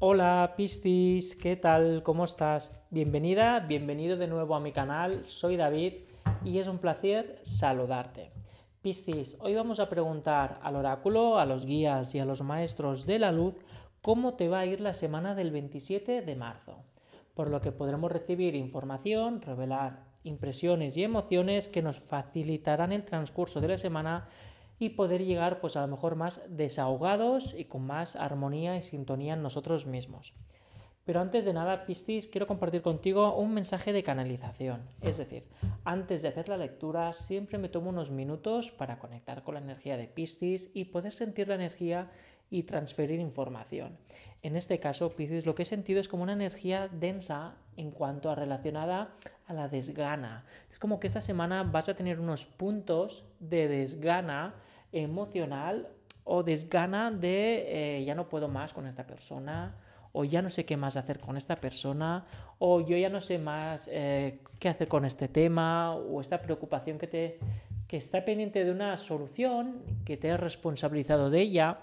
Hola Piscis, ¿qué tal? ¿Cómo estás? Bienvenida, bienvenido de nuevo a mi canal, soy David y es un placer saludarte. Piscis, hoy vamos a preguntar al oráculo, a los guías y a los maestros de la luz cómo te va a ir la semana del 27 de marzo, por lo que podremos recibir información, revelar impresiones y emociones que nos facilitarán el transcurso de la semana y poder llegar pues a lo mejor más desahogados y con más armonía y sintonía en nosotros mismos. Pero antes de nada, Piscis, quiero compartir contigo un mensaje de canalización. Es decir, antes de hacer la lectura, siempre me tomo unos minutos para conectar con la energía de Piscis y poder sentir la energía y transferir información. En este caso, Piscis, lo que he sentido es como una energía densa en cuanto a relacionada a la desgana. Es como que esta semana vas a tener unos puntos de desgana emocional o desgana de eh, ya no puedo más con esta persona o ya no sé qué más hacer con esta persona o yo ya no sé más eh, qué hacer con este tema o esta preocupación que te que está pendiente de una solución que te has responsabilizado de ella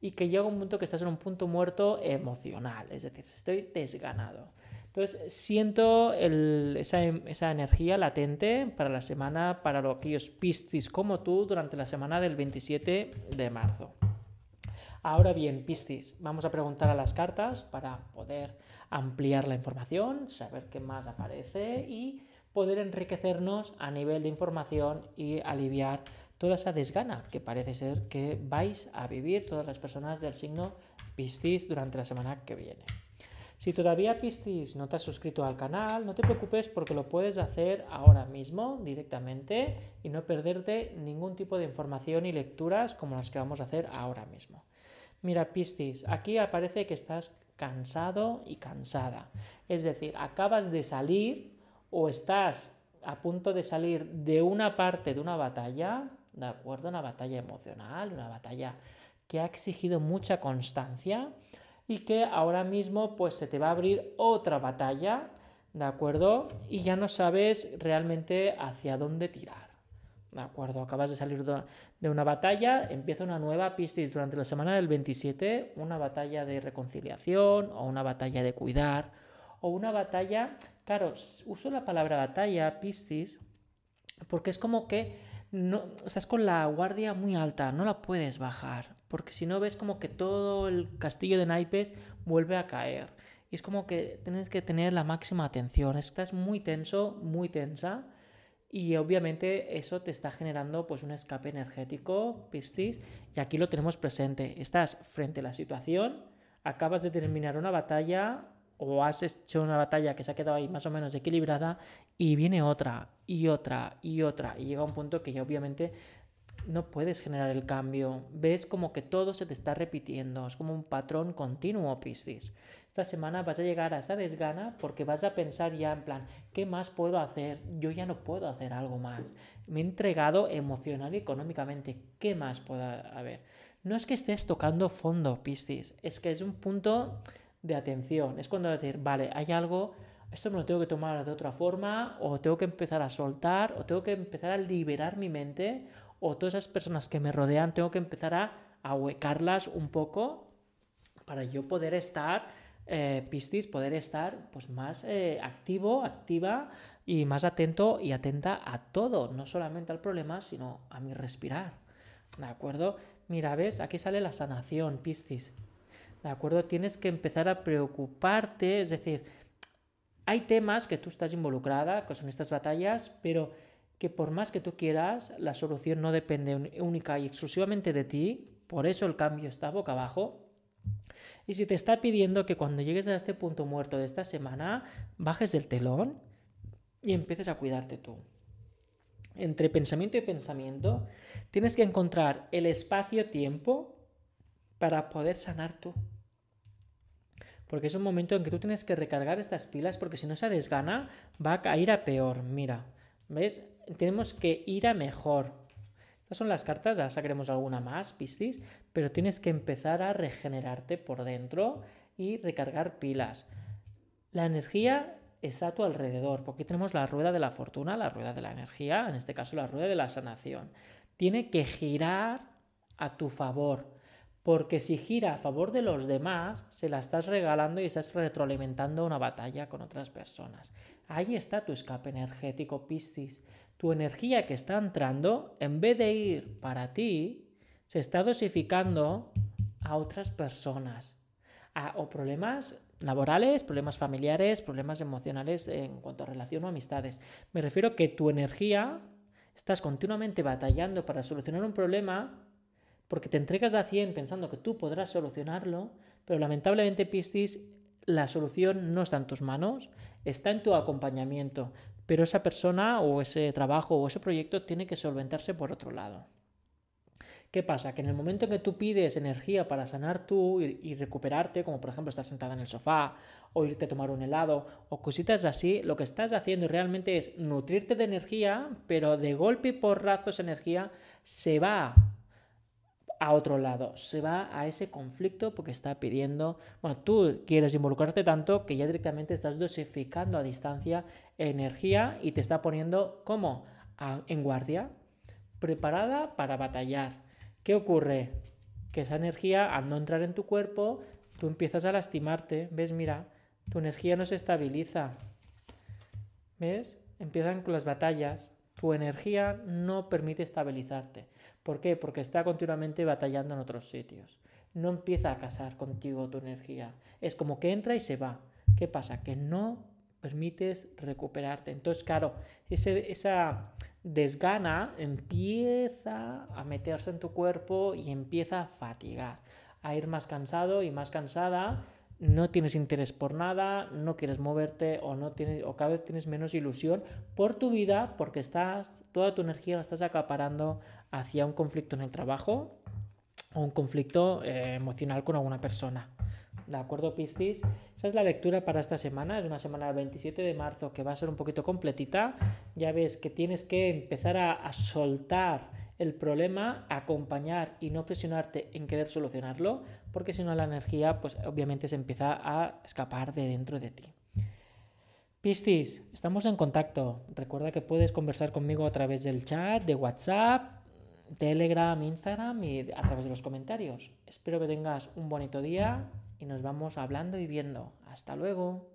y que llega un punto que estás en un punto muerto emocional, es decir, estoy desganado. Entonces, siento esa, energía latente para la semana, para aquellos piscis como tú, durante la semana del 27 de marzo. Ahora bien, Piscis, vamos a preguntar a las cartas para poder ampliar la información, saber qué más aparece y poder enriquecernos a nivel de información y aliviar toda esa desgana que parece ser que vais a vivir todas las personas del signo Piscis durante la semana que viene. Si todavía Piscis no te has suscrito al canal, no te preocupes porque lo puedes hacer ahora mismo directamente y no perderte ningún tipo de información y lecturas como las que vamos a hacer ahora mismo. Mira, Piscis, aquí aparece que estás cansado y cansada. Es decir, acabas de salir o estás a punto de salir de una parte de una batalla, ¿de acuerdo? Una batalla emocional, una batalla que ha exigido mucha constancia y que ahora mismo pues se te va a abrir otra batalla, ¿de acuerdo? Y ya no sabes realmente hacia dónde tirar. ¿De acuerdo? Acabas de salir de una batalla, empieza una nueva Piscis durante la semana del 27, una batalla de reconciliación o una batalla de cuidar o una batalla, claro, uso la palabra batalla, Piscis, porque es como que no, estás con la guardia muy alta, no la puedes bajar, porque si no ves como que todo el castillo de naipes vuelve a caer. Y es como que tienes que tener la máxima atención, estás muy tenso, muy tensa, y obviamente eso te está generando pues un escape energético, Piscis, y aquí lo tenemos presente. Estás frente a la situación, acabas de terminar una batalla o has hecho una batalla que se ha quedado ahí más o menos equilibrada y viene otra y otra y otra y llega un punto que ya obviamente no puedes generar el cambio. Ves como que todo se te está repitiendo, es como un patrón continuo, Piscis. Esta semana vas a llegar a esa desgana porque vas a pensar ya en plan, ¿qué más puedo hacer? Yo ya no puedo hacer algo más. Me he entregado emocional y económicamente, ¿qué más puedo haber? No es que estés tocando fondo, Piscis, es que es un punto de atención. Es cuando decir, vale, hay algo, esto me lo tengo que tomar de otra forma, o tengo que empezar a soltar, o tengo que empezar a liberar mi mente, o todas esas personas que me rodean, tengo que empezar a ahuecarlas un poco para yo poder estar, eh, Piscis, poder estar pues más eh, activo, activa y más atento y atenta a todo, no solamente al problema, sino a mi respirar. ¿De acuerdo? Mira, ves, aquí sale la sanación, Piscis. ¿De acuerdo? Tienes que empezar a preocuparte, es decir, hay temas que tú estás involucrada, que son estas batallas, pero que por más que tú quieras, la solución no depende única y exclusivamente de ti, por eso el cambio está boca abajo. Y si te está pidiendo que cuando llegues a este punto muerto de esta semana, bajes el telón y empieces a cuidarte tú. Entre pensamiento y pensamiento, tienes que encontrar el espacio-tiempo para poder sanar tú. Porque es un momento en que tú tienes que recargar estas pilas porque si no se desgana va a ir a peor. Mira, ¿ves? Tenemos que ir a mejor. Estas son las cartas, ahora sacaremos alguna más, Piscis, pero tienes que empezar a regenerarte por dentro y recargar pilas. La energía está a tu alrededor, porque tenemos la rueda de la fortuna, la rueda de la energía, en este caso la rueda de la sanación. Tiene que girar a tu favor Porque si gira a favor de los demás, se la estás regalando y estás retroalimentando una batalla con otras personas. Ahí está tu escape energético, Piscis. Tu energía que está entrando, en vez de ir para ti, se está dosificando a otras personas. o problemas laborales, problemas familiares, problemas emocionales en cuanto a relación o amistades. Me refiero que tu energía estás continuamente batallando para solucionar un problema porque te entregas a 100 pensando que tú podrás solucionarlo, pero lamentablemente Piscis, la solución no está en tus manos, está en tu acompañamiento, pero esa persona o ese trabajo o ese proyecto tiene que solventarse por otro lado. ¿Qué pasa? Que en el momento en que tú pides energía para sanar tú y, recuperarte, como por ejemplo estar sentada en el sofá o irte a tomar un helado o cositas así, lo que estás haciendo realmente es nutrirte de energía, pero de golpe y porrazo esa energía se va a otro lado, se va a ese conflicto porque está pidiendo, bueno, tú quieres involucrarte tanto que ya directamente estás dosificando a distancia energía y te está poniendo como en guardia, preparada para batallar. ¿Qué ocurre? Que esa energía al no entrar en tu cuerpo, tú empiezas a lastimarte, ¿ves? Mira, tu energía no se estabiliza. ¿Ves? Empiezan con las batallas. Tu energía no permite estabilizarte. ¿Por qué? Porque está continuamente batallando en otros sitios. No empieza a casar contigo tu energía. Es como que entra y se va. ¿Qué pasa? Que no permites recuperarte. Entonces, claro, esa desgana empieza a meterse en tu cuerpo y empieza a fatigar, a ir más cansado y más cansada. No tienes interés por nada, no quieres moverte o, no tienes, o cada vez tienes menos ilusión por tu vida porque estás, toda tu energía la estás acaparando hacia un conflicto en el trabajo o un conflicto eh, emocional con alguna persona. ¿De acuerdo, Piscis? Esa es la lectura para esta semana. Es una semana del 27 de marzo que va a ser un poquito completita. Ya ves que tienes que empezar a, soltar el problema, acompañar y no presionarte en querer solucionarlo, porque si no la energía, pues obviamente se empieza a escapar de dentro de ti. Piscis, estamos en contacto. Recuerda que puedes conversar conmigo a través del chat, de WhatsApp, Telegram, Instagram y a través de los comentarios. Espero que tengas un bonito día y nos vamos hablando y viendo. Hasta luego.